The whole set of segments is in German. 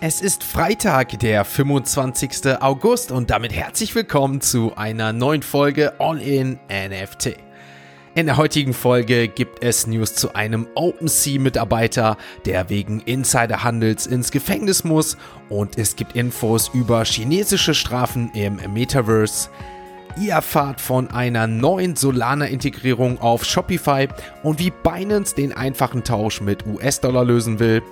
Es ist Freitag, der 25. August und damit herzlich willkommen zu einer neuen Folge All in NFT. In der heutigen Folge gibt es News zu einem OpenSea-Mitarbeiter, der wegen Insiderhandels ins Gefängnis muss und es gibt Infos über chinesische Strafen im Metaverse. Ihr erfahrt von einer neuen Solana-Integrierung auf Shopify und wie Binance den einfachen Tausch mit US-Dollar lösen will.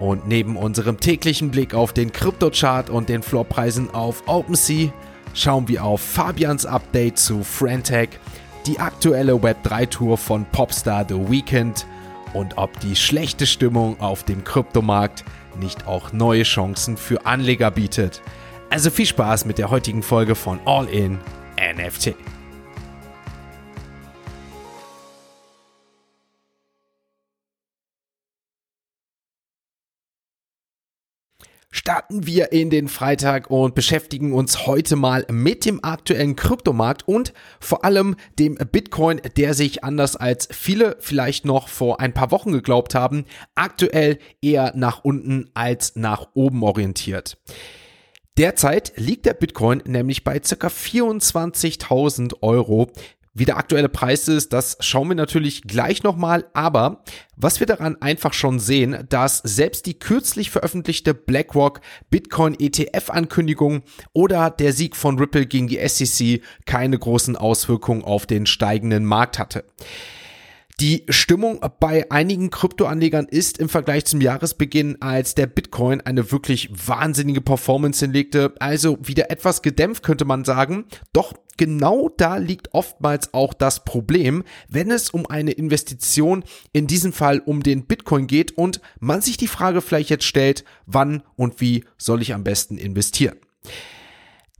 Und neben unserem täglichen Blick auf den Kryptochart und den Floorpreisen auf OpenSea schauen wir auf Fabians Update zu Frantech, die aktuelle Web3-Tour von Popstar The Weekend und ob die schlechte Stimmung auf dem Kryptomarkt nicht auch neue Chancen für Anleger bietet. Also viel Spaß mit der heutigen Folge von All In NFT. Starten wir in den Freitag und beschäftigen uns heute mal mit dem aktuellen Kryptomarkt und vor allem dem Bitcoin, der sich anders als viele vielleicht noch vor ein paar Wochen geglaubt haben, aktuell eher nach unten als nach oben orientiert. Derzeit liegt der Bitcoin nämlich bei ca. 24.000 Euro. Wie der aktuelle Preis ist, das schauen wir natürlich gleich nochmal, aber was wir daran einfach schon sehen, dass selbst die kürzlich veröffentlichte BlackRock Bitcoin ETF Ankündigung oder der Sieg von Ripple gegen die SEC keine großen Auswirkungen auf den steigenden Markt hatte. Die Stimmung bei einigen Kryptoanlegern ist im Vergleich zum Jahresbeginn, als der Bitcoin eine wirklich wahnsinnige Performance hinlegte, also wieder etwas gedämpft könnte man sagen. Doch genau da liegt oftmals auch das Problem, wenn es um eine Investition, in diesem Fall um den Bitcoin geht und man sich die Frage vielleicht jetzt stellt, wann und wie soll ich am besten investieren.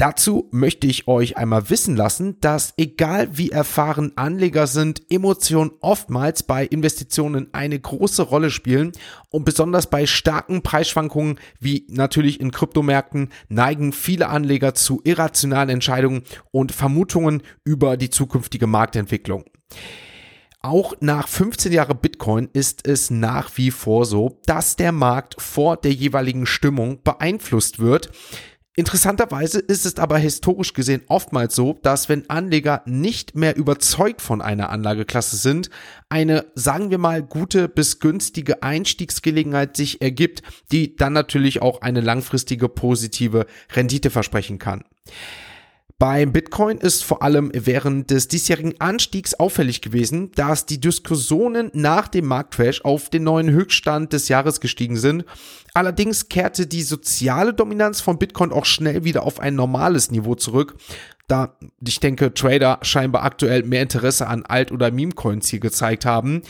Dazu möchte ich euch einmal wissen lassen, dass egal wie erfahren Anleger sind, Emotionen oftmals bei Investitionen eine große Rolle spielen und besonders bei starken Preisschwankungen wie natürlich in Kryptomärkten neigen viele Anleger zu irrationalen Entscheidungen und Vermutungen über die zukünftige Marktentwicklung. Auch nach 15 Jahren Bitcoin ist es nach wie vor so, dass der Markt vor der jeweiligen Stimmung beeinflusst wird. Interessanterweise ist es aber historisch gesehen oftmals so, dass wenn Anleger nicht mehr überzeugt von einer Anlageklasse sind, eine, sagen wir mal, gute bis günstige Einstiegsgelegenheit sich ergibt, die dann natürlich auch eine langfristige positive Rendite versprechen kann. Beim Bitcoin ist vor allem während des diesjährigen Anstiegs auffällig gewesen, dass die Diskussionen nach dem Marktcrash auf den neuen Höchststand des Jahres gestiegen sind. Allerdings kehrte die soziale Dominanz von Bitcoin auch schnell wieder auf ein normales Niveau zurück, da ich denke, Trader scheinbar aktuell mehr Interesse an Alt- oder Meme-Coins hier gezeigt haben.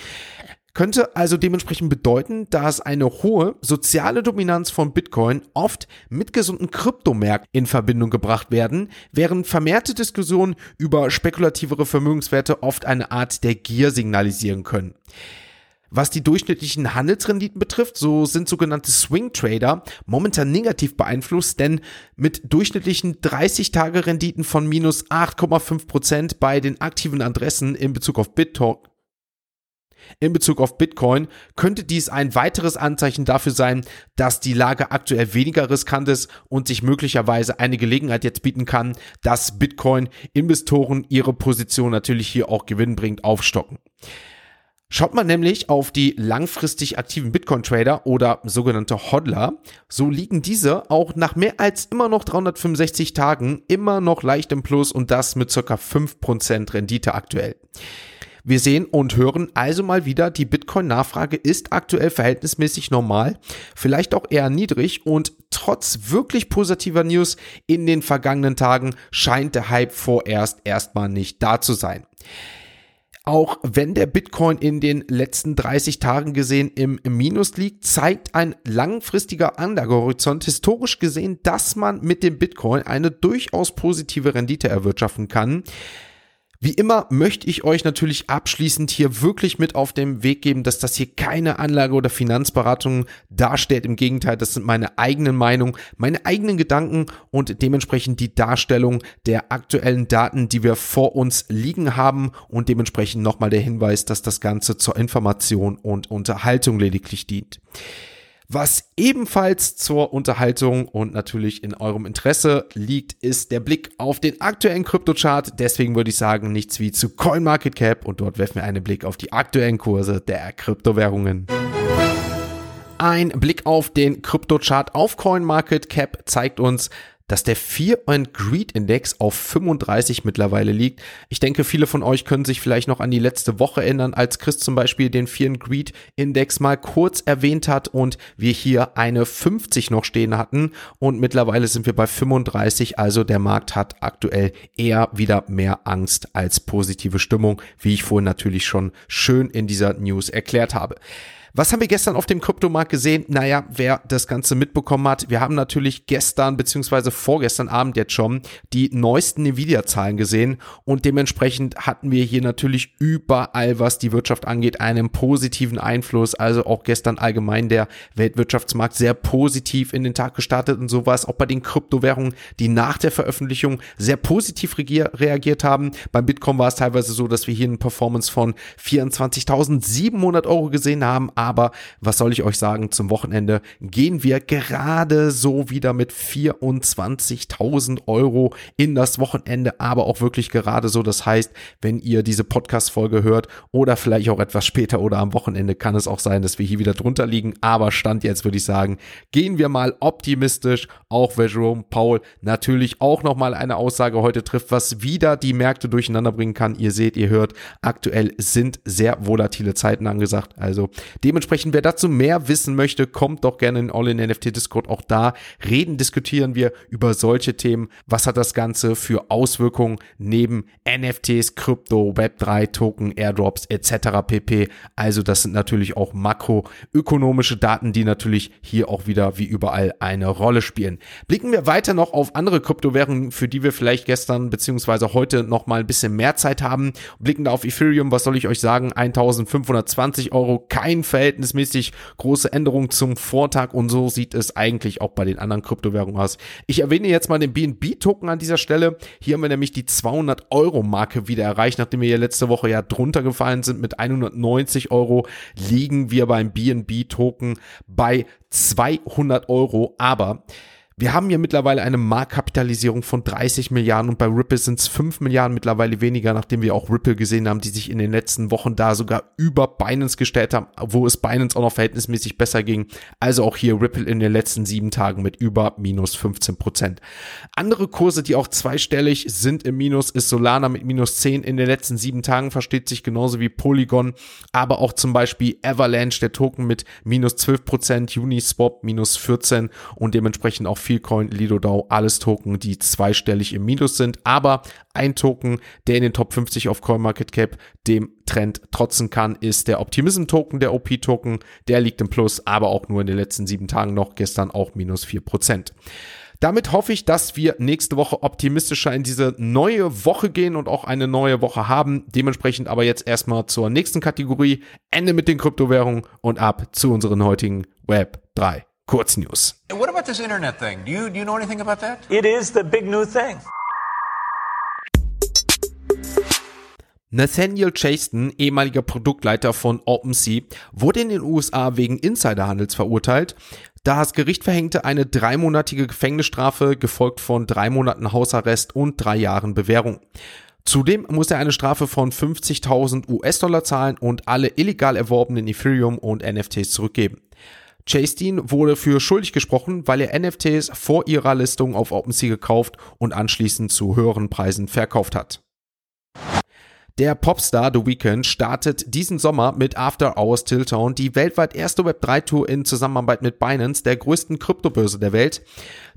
Könnte also dementsprechend bedeuten, dass eine hohe soziale Dominanz von Bitcoin oft mit gesunden Kryptomärkten in Verbindung gebracht werden, während vermehrte Diskussionen über spekulativere Vermögenswerte oft eine Art der Gier signalisieren können. Was die durchschnittlichen Handelsrenditen betrifft, so sind sogenannte Swing Trader momentan negativ beeinflusst, denn mit durchschnittlichen 30-Tage-Renditen von minus 8,5 Prozent bei den aktiven Adressen in Bezug auf BitTalk in Bezug auf Bitcoin könnte dies ein weiteres Anzeichen dafür sein, dass die Lage aktuell weniger riskant ist und sich möglicherweise eine Gelegenheit jetzt bieten kann, dass Bitcoin-Investoren ihre Position natürlich hier auch gewinnbringend aufstocken. Schaut man nämlich auf die langfristig aktiven Bitcoin-Trader oder sogenannte Hodler, so liegen diese auch nach mehr als immer noch 365 Tagen immer noch leicht im Plus und das mit circa 5% Rendite aktuell. Wir sehen und hören also mal wieder, die Bitcoin-Nachfrage ist aktuell verhältnismäßig normal, vielleicht auch eher niedrig und trotz wirklich positiver News in den vergangenen Tagen scheint der Hype vorerst erstmal nicht da zu sein. Auch wenn der Bitcoin in den letzten 30 Tagen gesehen im Minus liegt, zeigt ein langfristiger Anlagehorizont historisch gesehen, dass man mit dem Bitcoin eine durchaus positive Rendite erwirtschaften kann. Wie immer möchte ich euch natürlich abschließend hier wirklich mit auf den Weg geben, dass das hier keine Anlage- oder Finanzberatung darstellt. Im Gegenteil, das sind meine eigenen Meinungen, meine eigenen Gedanken und dementsprechend die Darstellung der aktuellen Daten, die wir vor uns liegen haben und dementsprechend nochmal der Hinweis, dass das Ganze zur Information und Unterhaltung lediglich dient. Was ebenfalls zur Unterhaltung und natürlich in eurem Interesse liegt, ist der Blick auf den aktuellen Kryptochart. Deswegen würde ich sagen, nichts wie zu CoinMarketCap und dort werfen wir einen Blick auf die aktuellen Kurse der Kryptowährungen. Ein Blick auf den Kryptochart auf CoinMarketCap zeigt uns, dass der Fear and Greed Index auf 35 mittlerweile liegt. Ich denke, viele von euch können sich vielleicht noch an die letzte Woche erinnern, als Chris zum Beispiel den Fear and Greed Index mal kurz erwähnt hat und wir hier eine 50 noch stehen hatten und mittlerweile sind wir bei 35, also der Markt hat aktuell eher wieder mehr Angst als positive Stimmung, wie ich vorhin natürlich schon schön in dieser News erklärt habe. Was haben wir gestern auf dem Kryptomarkt gesehen? Naja, wer das Ganze mitbekommen hat, wir haben natürlich gestern beziehungsweise vorgestern Abend jetzt schon die neuesten Nvidia-Zahlen gesehen und dementsprechend hatten wir hier natürlich überall, was die Wirtschaft angeht, einen positiven Einfluss. Also auch gestern allgemein der Weltwirtschaftsmarkt sehr positiv in den Tag gestartet und sowas. Auch bei den Kryptowährungen, die nach der Veröffentlichung sehr positiv reagiert haben. Beim Bitcoin war es teilweise so, dass wir hier eine Performance von 24.700 Euro gesehen haben aber was soll ich euch sagen, zum Wochenende gehen wir gerade so wieder mit 24.000 Euro in das Wochenende, aber auch wirklich gerade so. Das heißt, wenn ihr diese Podcast-Folge hört oder vielleicht auch etwas später oder am Wochenende, kann es auch sein, dass wir hier wieder drunter liegen. Aber Stand jetzt würde ich sagen, gehen wir mal optimistisch, auch weil Jerome Paul natürlich auch nochmal eine Aussage heute trifft, was wieder die Märkte durcheinander bringen kann. Ihr seht, ihr hört, aktuell sind sehr volatile Zeiten angesagt. Also Dementsprechend, wer dazu mehr wissen möchte, kommt doch gerne in All-in-NFT Discord. Auch da reden, diskutieren wir über solche Themen. Was hat das Ganze für Auswirkungen neben NFTs, Krypto, Web3, Token, Airdrops etc. pp. Also das sind natürlich auch makroökonomische Daten, die natürlich hier auch wieder wie überall eine Rolle spielen. Blicken wir weiter noch auf andere Kryptowährungen, für die wir vielleicht gestern beziehungsweise heute noch mal ein bisschen mehr Zeit haben. Blicken da auf Ethereum, was soll ich euch sagen? 1520 Euro, kein Feld verhältnismäßig große Änderung zum Vortag und so sieht es eigentlich auch bei den anderen Kryptowährungen aus. Ich erwähne jetzt mal den BNB-Token an dieser Stelle. Hier haben wir nämlich die 200 Euro Marke wieder erreicht, nachdem wir ja letzte Woche ja drunter gefallen sind mit 190 Euro, liegen wir beim BNB-Token bei 200 Euro, aber wir haben ja mittlerweile eine Marktkapitalisierung von 30 Milliarden und bei Ripple sind es 5 Milliarden mittlerweile weniger, nachdem wir auch Ripple gesehen haben, die sich in den letzten Wochen da sogar über Binance gestellt haben, wo es Binance auch noch verhältnismäßig besser ging. Also auch hier Ripple in den letzten sieben Tagen mit über minus 15 Prozent. Andere Kurse, die auch zweistellig sind im Minus, ist Solana mit minus 10 in den letzten sieben Tagen, versteht sich genauso wie Polygon, aber auch zum Beispiel Avalanche, der Token mit minus 12 Prozent, Uniswap minus 14 und dementsprechend auch Feelcoin, LidoDAO, alles Token, die zweistellig im Minus sind, aber ein Token, der in den Top 50 auf CoinMarketCap dem Trend trotzen kann, ist der Optimism Token, der OP Token, der liegt im Plus, aber auch nur in den letzten sieben Tagen noch, gestern auch minus 4%. Damit hoffe ich, dass wir nächste Woche optimistischer in diese neue Woche gehen und auch eine neue Woche haben. Dementsprechend aber jetzt erstmal zur nächsten Kategorie. Ende mit den Kryptowährungen und ab zu unseren heutigen Web 3 Kurznews. What about this internet thing? Do you, do you know anything about that? It is the big new thing. Nathaniel Chaston, ehemaliger Produktleiter von OpenSea, wurde in den USA wegen Insiderhandels verurteilt. Da das Gericht verhängte eine dreimonatige Gefängnisstrafe, gefolgt von drei Monaten Hausarrest und drei Jahren Bewährung. Zudem muss er eine Strafe von 50.000 US-Dollar zahlen und alle illegal erworbenen Ethereum und NFTs zurückgeben. Chasteen wurde für schuldig gesprochen, weil er NFTs vor ihrer Listung auf OpenSea gekauft und anschließend zu höheren Preisen verkauft hat. Der Popstar The Weeknd startet diesen Sommer mit After Hours Tiltown, die weltweit erste Web3-Tour in Zusammenarbeit mit Binance, der größten Kryptobörse der Welt.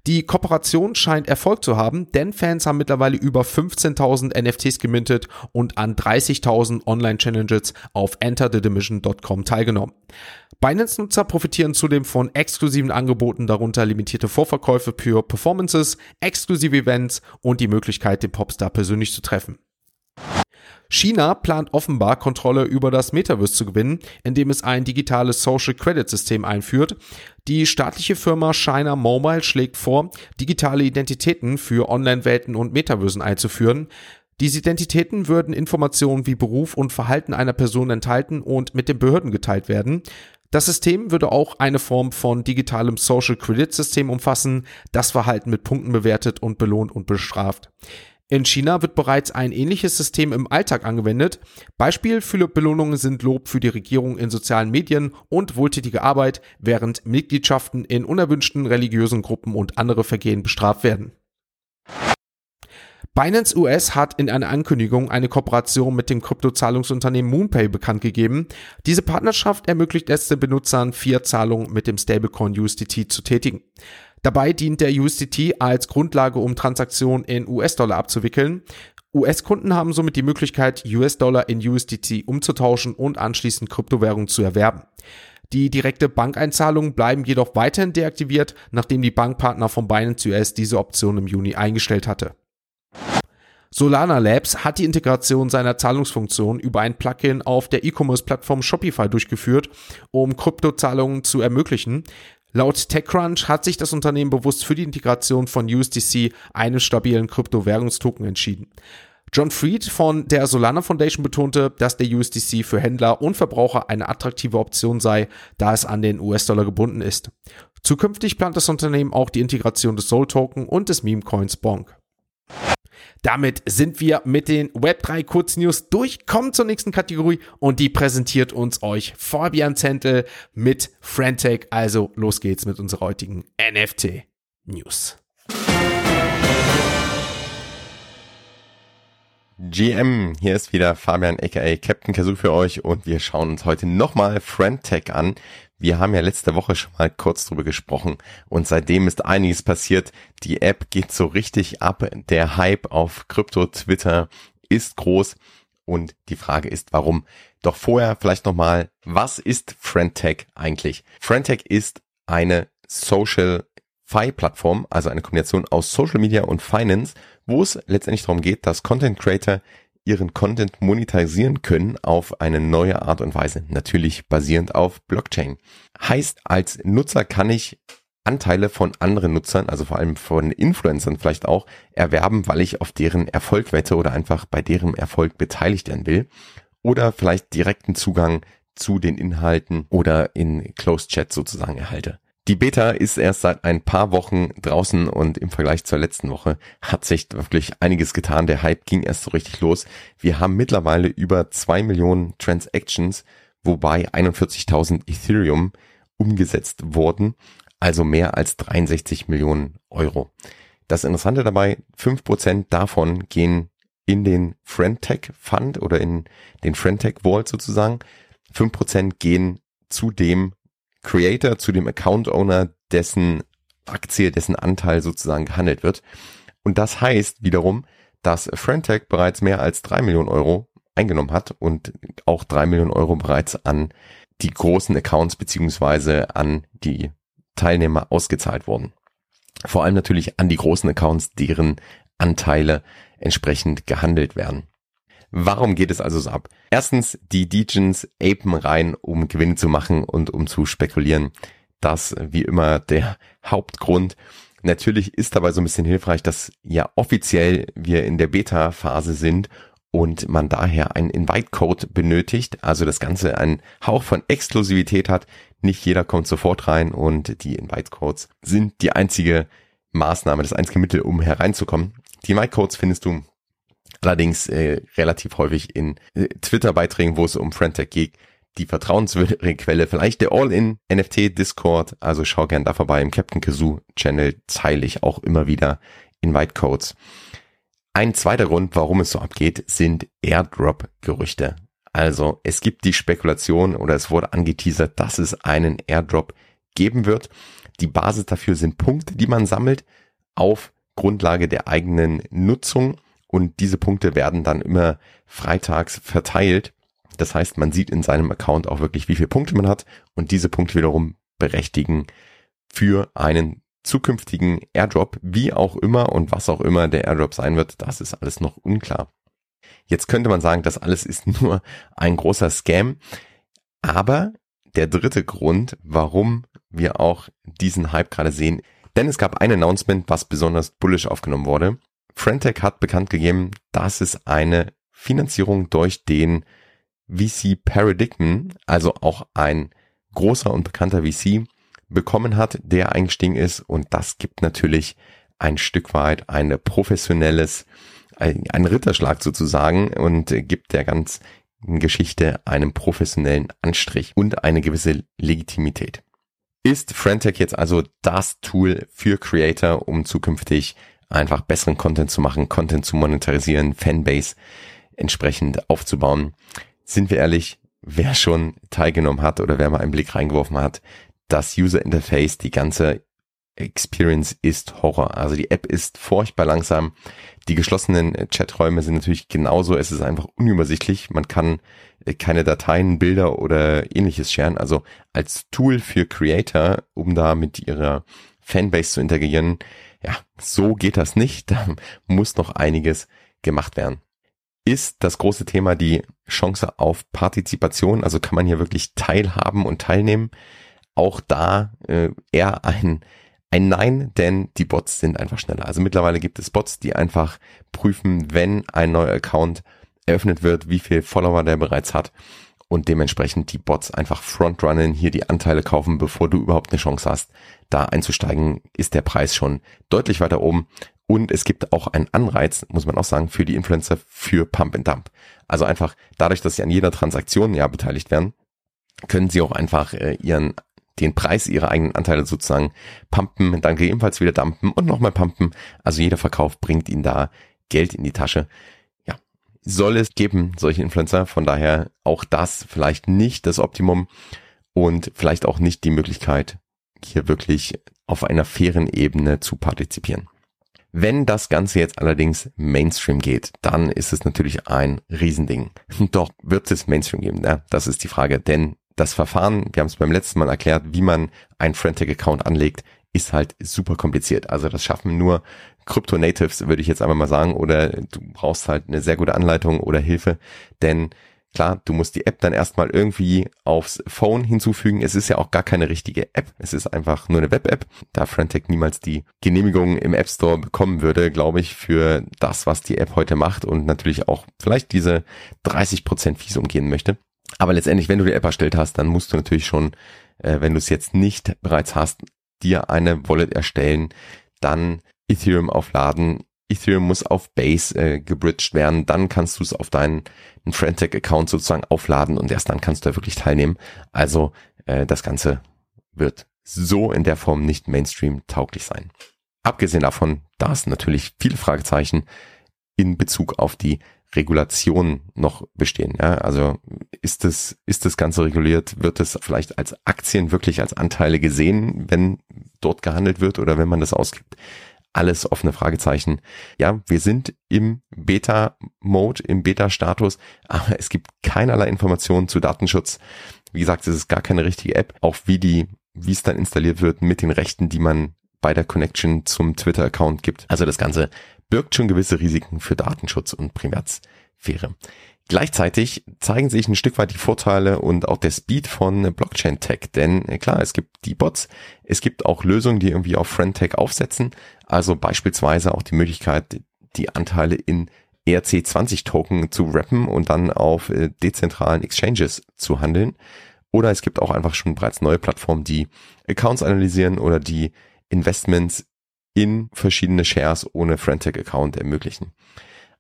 Die Kooperation scheint Erfolg zu haben, denn Fans haben mittlerweile über 15.000 NFTs gemintet und an 30.000 Online-Challenges auf enterthedivision.com teilgenommen. Binance-Nutzer profitieren zudem von exklusiven Angeboten, darunter limitierte Vorverkäufe für Performances, exklusive Events und die Möglichkeit, den Popstar persönlich zu treffen. China plant offenbar Kontrolle über das Metaverse zu gewinnen, indem es ein digitales Social Credit System einführt. Die staatliche Firma China Mobile schlägt vor, digitale Identitäten für Online-Welten und Metaversen einzuführen. Diese Identitäten würden Informationen wie Beruf und Verhalten einer Person enthalten und mit den Behörden geteilt werden. Das System würde auch eine Form von digitalem Social Credit System umfassen, das Verhalten mit Punkten bewertet und belohnt und bestraft. In China wird bereits ein ähnliches System im Alltag angewendet. Beispiel für Belohnungen sind Lob für die Regierung in sozialen Medien und wohltätige Arbeit, während Mitgliedschaften in unerwünschten religiösen Gruppen und andere Vergehen bestraft werden. Binance US hat in einer Ankündigung eine Kooperation mit dem Kryptozahlungsunternehmen MoonPay bekannt gegeben. Diese Partnerschaft ermöglicht es den Benutzern, vier Zahlungen mit dem Stablecoin USDT zu tätigen. Dabei dient der USDT als Grundlage, um Transaktionen in US-Dollar abzuwickeln. US-Kunden haben somit die Möglichkeit, US-Dollar in USDT umzutauschen und anschließend Kryptowährungen zu erwerben. Die direkte Bankeinzahlungen bleiben jedoch weiterhin deaktiviert, nachdem die Bankpartner von Binance US diese Option im Juni eingestellt hatte. Solana Labs hat die Integration seiner Zahlungsfunktion über ein Plugin auf der E-Commerce-Plattform Shopify durchgeführt, um Kryptozahlungen zu ermöglichen. Laut TechCrunch hat sich das Unternehmen bewusst für die Integration von USDC, einem stabilen Kryptowährungstoken, entschieden. John Fried von der Solana Foundation betonte, dass der USDC für Händler und Verbraucher eine attraktive Option sei, da es an den US-Dollar gebunden ist. Zukünftig plant das Unternehmen auch die Integration des Soul Token und des Meme Coins Bonk. Damit sind wir mit den Web3 Kurznews durch. Kommen zur nächsten Kategorie und die präsentiert uns euch Fabian Zentel mit Frantech. Also los geht's mit unserer heutigen NFT News. GM, hier ist wieder Fabian aka Captain Kazoo für euch und wir schauen uns heute nochmal Frantech an. Wir haben ja letzte Woche schon mal kurz drüber gesprochen und seitdem ist einiges passiert. Die App geht so richtig ab. Der Hype auf Krypto Twitter ist groß und die Frage ist, warum? Doch vorher vielleicht nochmal, was ist Friendtech eigentlich? Friendtech ist eine Social Fi Plattform, also eine Kombination aus Social Media und Finance, wo es letztendlich darum geht, dass Content Creator ihren Content monetarisieren können auf eine neue Art und Weise. Natürlich basierend auf Blockchain. Heißt, als Nutzer kann ich Anteile von anderen Nutzern, also vor allem von Influencern vielleicht auch, erwerben, weil ich auf deren Erfolg wette oder einfach bei deren Erfolg beteiligt werden will. Oder vielleicht direkten Zugang zu den Inhalten oder in Closed Chat sozusagen erhalte. Die Beta ist erst seit ein paar Wochen draußen und im Vergleich zur letzten Woche hat sich wirklich einiges getan. Der Hype ging erst so richtig los. Wir haben mittlerweile über zwei Millionen Transactions, wobei 41.000 Ethereum umgesetzt wurden, also mehr als 63 Millionen Euro. Das Interessante dabei, fünf Prozent davon gehen in den Friendtech Fund oder in den Friendtech Vault sozusagen. Fünf Prozent gehen zu dem Creator zu dem Account Owner, dessen Aktie, dessen Anteil sozusagen gehandelt wird. Und das heißt wiederum, dass Friendtech bereits mehr als drei Millionen Euro eingenommen hat und auch drei Millionen Euro bereits an die großen Accounts beziehungsweise an die Teilnehmer ausgezahlt wurden. Vor allem natürlich an die großen Accounts, deren Anteile entsprechend gehandelt werden. Warum geht es also so ab? Erstens, die Degens apen rein, um Gewinne zu machen und um zu spekulieren. Das wie immer der Hauptgrund. Natürlich ist dabei so ein bisschen hilfreich, dass ja offiziell wir in der Beta-Phase sind und man daher einen Invite-Code benötigt, also das Ganze einen Hauch von Exklusivität hat. Nicht jeder kommt sofort rein und die Invite-Codes sind die einzige Maßnahme, das einzige Mittel, um hereinzukommen. Die Invite-Codes findest du allerdings äh, relativ häufig in äh, Twitter-Beiträgen, wo es um Friendtech geht, die vertrauenswürdige Quelle, vielleicht der All-in NFT Discord, also schau gern da vorbei im Captain Kazoo Channel teile ich auch immer wieder Invite Codes. Ein zweiter Grund, warum es so abgeht, sind Airdrop-Gerüchte. Also es gibt die Spekulation oder es wurde angeteasert, dass es einen Airdrop geben wird. Die Basis dafür sind Punkte, die man sammelt auf Grundlage der eigenen Nutzung und diese Punkte werden dann immer freitags verteilt. Das heißt, man sieht in seinem Account auch wirklich, wie viele Punkte man hat und diese Punkte wiederum berechtigen für einen zukünftigen Airdrop, wie auch immer und was auch immer der Airdrop sein wird, das ist alles noch unklar. Jetzt könnte man sagen, das alles ist nur ein großer Scam, aber der dritte Grund, warum wir auch diesen Hype gerade sehen, denn es gab ein Announcement, was besonders bullish aufgenommen wurde. Frentech hat bekannt gegeben, dass es eine Finanzierung durch den VC Paradigm, also auch ein großer und bekannter VC bekommen hat, der eingestiegen ist und das gibt natürlich ein Stück weit ein professionelles, ein Ritterschlag sozusagen und gibt der ganzen Geschichte einen professionellen Anstrich und eine gewisse Legitimität. Ist Frentech jetzt also das Tool für Creator, um zukünftig einfach besseren Content zu machen, Content zu monetarisieren, Fanbase entsprechend aufzubauen? Sind wir ehrlich, wer schon teilgenommen hat oder wer mal einen Blick reingeworfen hat, das User Interface, die ganze Experience ist Horror. Also die App ist furchtbar langsam. Die geschlossenen Chaträume sind natürlich genauso. Es ist einfach unübersichtlich. Man kann äh, keine Dateien, Bilder oder ähnliches scheren. Also als Tool für Creator, um da mit ihrer Fanbase zu interagieren, ja, so geht das nicht. Da muss noch einiges gemacht werden. Ist das große Thema die Chance auf Partizipation? Also kann man hier wirklich teilhaben und teilnehmen? Auch da äh, eher ein ein Nein, denn die Bots sind einfach schneller. Also mittlerweile gibt es Bots, die einfach prüfen, wenn ein neuer Account eröffnet wird, wie viel Follower der bereits hat und dementsprechend die Bots einfach frontrunnen, hier die Anteile kaufen, bevor du überhaupt eine Chance hast, da einzusteigen, ist der Preis schon deutlich weiter oben. Und es gibt auch einen Anreiz, muss man auch sagen, für die Influencer für Pump and Dump. Also einfach dadurch, dass sie an jeder Transaktion ja beteiligt werden, können sie auch einfach äh, ihren den Preis ihrer eigenen Anteile sozusagen pumpen, dann gegebenenfalls wieder dumpen und nochmal pumpen. Also jeder Verkauf bringt ihnen da Geld in die Tasche. Soll es geben, solche Influencer. Von daher auch das vielleicht nicht das Optimum und vielleicht auch nicht die Möglichkeit, hier wirklich auf einer fairen Ebene zu partizipieren. Wenn das Ganze jetzt allerdings Mainstream geht, dann ist es natürlich ein Riesending. Doch wird es Mainstream geben? Ja, das ist die Frage, denn das Verfahren, wir haben es beim letzten Mal erklärt, wie man einen Frentech-Account anlegt, ist halt super kompliziert. Also das schaffen nur Crypto-Natives, würde ich jetzt einfach mal sagen, oder du brauchst halt eine sehr gute Anleitung oder Hilfe, denn klar, du musst die App dann erstmal irgendwie aufs Phone hinzufügen. Es ist ja auch gar keine richtige App. Es ist einfach nur eine Web-App. Da Frentech niemals die Genehmigung im App Store bekommen würde, glaube ich, für das, was die App heute macht und natürlich auch vielleicht diese 30% Fees umgehen möchte. Aber letztendlich, wenn du die App erstellt hast, dann musst du natürlich schon, äh, wenn du es jetzt nicht bereits hast, dir eine Wallet erstellen, dann Ethereum aufladen. Ethereum muss auf Base äh, gebridged werden, dann kannst du es auf deinen Frentech-Account sozusagen aufladen und erst dann kannst du da wirklich teilnehmen. Also äh, das Ganze wird so in der Form nicht Mainstream tauglich sein. Abgesehen davon, da es natürlich viele Fragezeichen in Bezug auf die Regulation noch bestehen. Ja? Also ist das, ist das Ganze reguliert? Wird es vielleicht als Aktien wirklich als Anteile gesehen, wenn dort gehandelt wird oder wenn man das ausgibt? Alles offene Fragezeichen. Ja, wir sind im Beta-Mode, im Beta-Status, aber es gibt keinerlei Informationen zu Datenschutz. Wie gesagt, es ist gar keine richtige App. Auch wie die, wie es dann installiert wird mit den Rechten, die man bei der Connection zum Twitter-Account gibt. Also das Ganze birgt schon gewisse Risiken für Datenschutz und Privatsphäre. Gleichzeitig zeigen sich ein Stück weit die Vorteile und auch der Speed von Blockchain Tech, denn äh, klar, es gibt die Bots, es gibt auch Lösungen, die irgendwie auf Friend Tech aufsetzen, also beispielsweise auch die Möglichkeit, die Anteile in ERC20 Token zu rappen und dann auf äh, dezentralen Exchanges zu handeln. Oder es gibt auch einfach schon bereits neue Plattformen, die Accounts analysieren oder die Investments in verschiedene Shares ohne Frentech Account ermöglichen.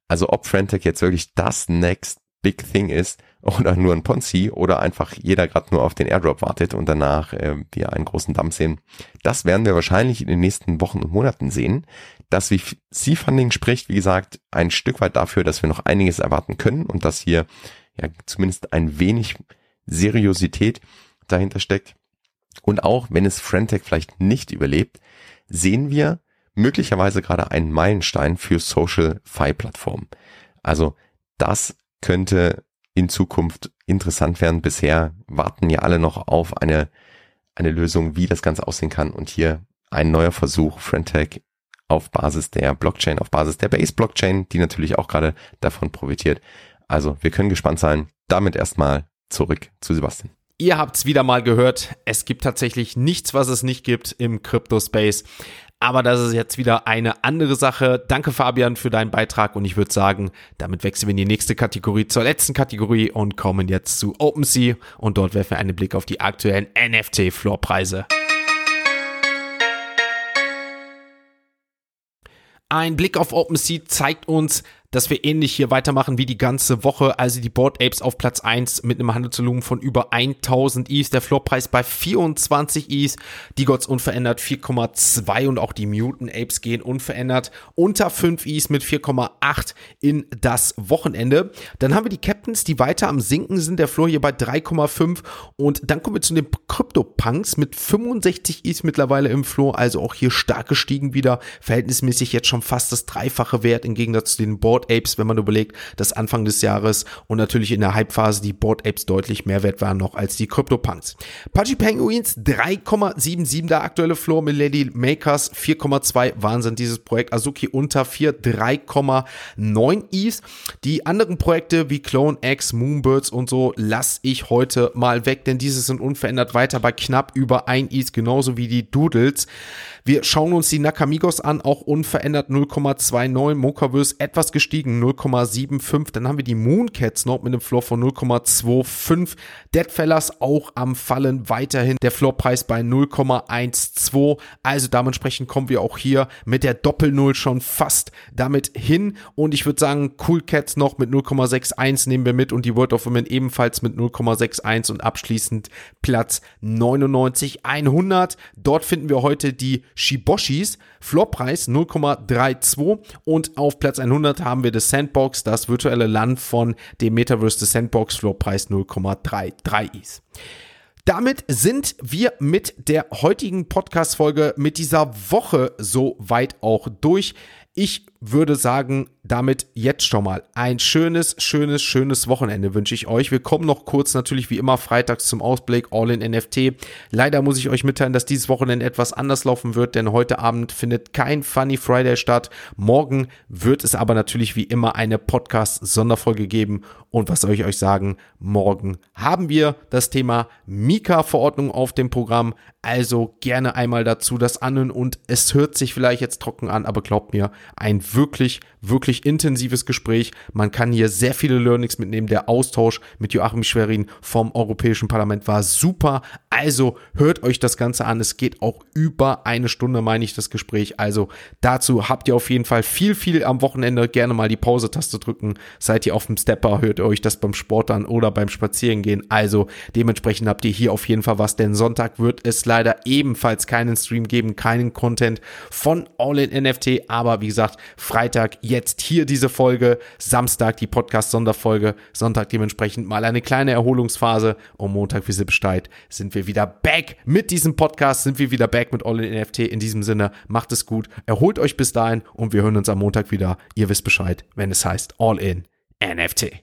Also ob Frentech jetzt wirklich das next big thing ist oder nur ein Ponzi oder einfach jeder gerade nur auf den Airdrop wartet und danach äh, wir einen großen Dump sehen, das werden wir wahrscheinlich in den nächsten Wochen und Monaten sehen. Das VC-Funding spricht, wie gesagt, ein Stück weit dafür, dass wir noch einiges erwarten können und dass hier ja zumindest ein wenig Seriosität dahinter steckt. Und auch wenn es Frentech vielleicht nicht überlebt, sehen wir möglicherweise gerade einen Meilenstein für Social Fi Plattformen. Also das könnte in Zukunft interessant werden. Bisher warten ja alle noch auf eine, eine Lösung, wie das Ganze aussehen kann. Und hier ein neuer Versuch, Frentech auf Basis der Blockchain, auf Basis der Base Blockchain, die natürlich auch gerade davon profitiert. Also wir können gespannt sein. Damit erstmal zurück zu Sebastian. Ihr habt's wieder mal gehört. Es gibt tatsächlich nichts, was es nicht gibt im Crypto Space. Aber das ist jetzt wieder eine andere Sache. Danke Fabian für deinen Beitrag und ich würde sagen, damit wechseln wir in die nächste Kategorie, zur letzten Kategorie und kommen jetzt zu OpenSea und dort werfen wir einen Blick auf die aktuellen NFT-Floorpreise. Ein Blick auf OpenSea zeigt uns, dass wir ähnlich hier weitermachen wie die ganze Woche. Also die Board Apes auf Platz 1 mit einem Handelsvolumen von über 1000 ETH. Der Floorpreis bei 24 ETH. Die Gods unverändert 4,2 und auch die Mutant Apes gehen unverändert unter 5 ETH mit 4,8 in das Wochenende. Dann haben wir die Captains, die weiter am Sinken sind. Der Floor hier bei 3,5 und dann kommen wir zu den Crypto-Punks mit 65 ETH mittlerweile im Floor. Also auch hier stark gestiegen wieder. Verhältnismäßig jetzt schon fast das dreifache Wert im Gegensatz zu den Board Board Apes, wenn man überlegt, dass Anfang des Jahres und natürlich in der Hype-Phase die Board Apes deutlich mehr wert waren noch als die CryptoPunks. Pudgy Penguins 3,77 der aktuelle Floor mit Lady Makers 4,2 Wahnsinn dieses Projekt Azuki unter 4 3,9 ETH. Die anderen Projekte wie Clone X, Moonbirds und so lasse ich heute mal weg, denn diese sind unverändert weiter bei knapp über 1 ETH, genauso wie die Doodles. Wir schauen uns die Nakamigos an, auch unverändert 0,29. Mokaverse etwas gestiegen, 0,75. Dann haben wir die Mooncats noch mit einem Floor von 0,25. Deadfellas auch am Fallen weiterhin. Der Floorpreis bei 0,12. Also dementsprechend kommen wir auch hier mit der Doppel-Null schon fast damit hin. Und ich würde sagen, Cool Cats noch mit 0,61 nehmen wir mit und die World of Women ebenfalls mit 0,61 und abschließend Platz 99 100. Dort finden wir heute die Shiboshis, Floorpreis 0,32 und auf Platz 100 haben wir The Sandbox, das virtuelle Land von dem Metaverse The Sandbox, Floorpreis 0,33 ist. Damit sind wir mit der heutigen Podcast-Folge mit dieser Woche so weit auch durch. Ich würde sagen, damit jetzt schon mal ein schönes, schönes, schönes Wochenende wünsche ich euch. Wir kommen noch kurz natürlich wie immer freitags zum Ausblick All in NFT. Leider muss ich euch mitteilen, dass dieses Wochenende etwas anders laufen wird, denn heute Abend findet kein Funny Friday statt. Morgen wird es aber natürlich wie immer eine Podcast-Sonderfolge geben. Und was soll ich euch sagen? Morgen haben wir das Thema Mika-Verordnung auf dem Programm. Also gerne einmal dazu das anhören und es hört sich vielleicht jetzt trocken an, aber glaubt mir, ein wirklich, wirklich intensives Gespräch. Man kann hier sehr viele Learnings mitnehmen. Der Austausch mit Joachim Schwerin vom Europäischen Parlament war super. Also hört euch das Ganze an. Es geht auch über eine Stunde, meine ich, das Gespräch. Also dazu habt ihr auf jeden Fall viel, viel am Wochenende. Gerne mal die Pause-Taste drücken. Seid ihr auf dem Stepper, hört ihr euch das beim Sport an oder beim Spazierengehen. Also dementsprechend habt ihr hier auf jeden Fall was, denn Sonntag wird es leider ebenfalls keinen Stream geben, keinen Content von All in NFT. Aber wie gesagt, Freitag jetzt hier diese Folge, Samstag die Podcast-Sonderfolge, Sonntag dementsprechend mal eine kleine Erholungsphase und Montag, wie sie Bescheid, sind wir wieder back mit diesem Podcast, sind wir wieder back mit All in NFT. In diesem Sinne, macht es gut, erholt euch bis dahin und wir hören uns am Montag wieder. Ihr wisst Bescheid, wenn es heißt All in NFT.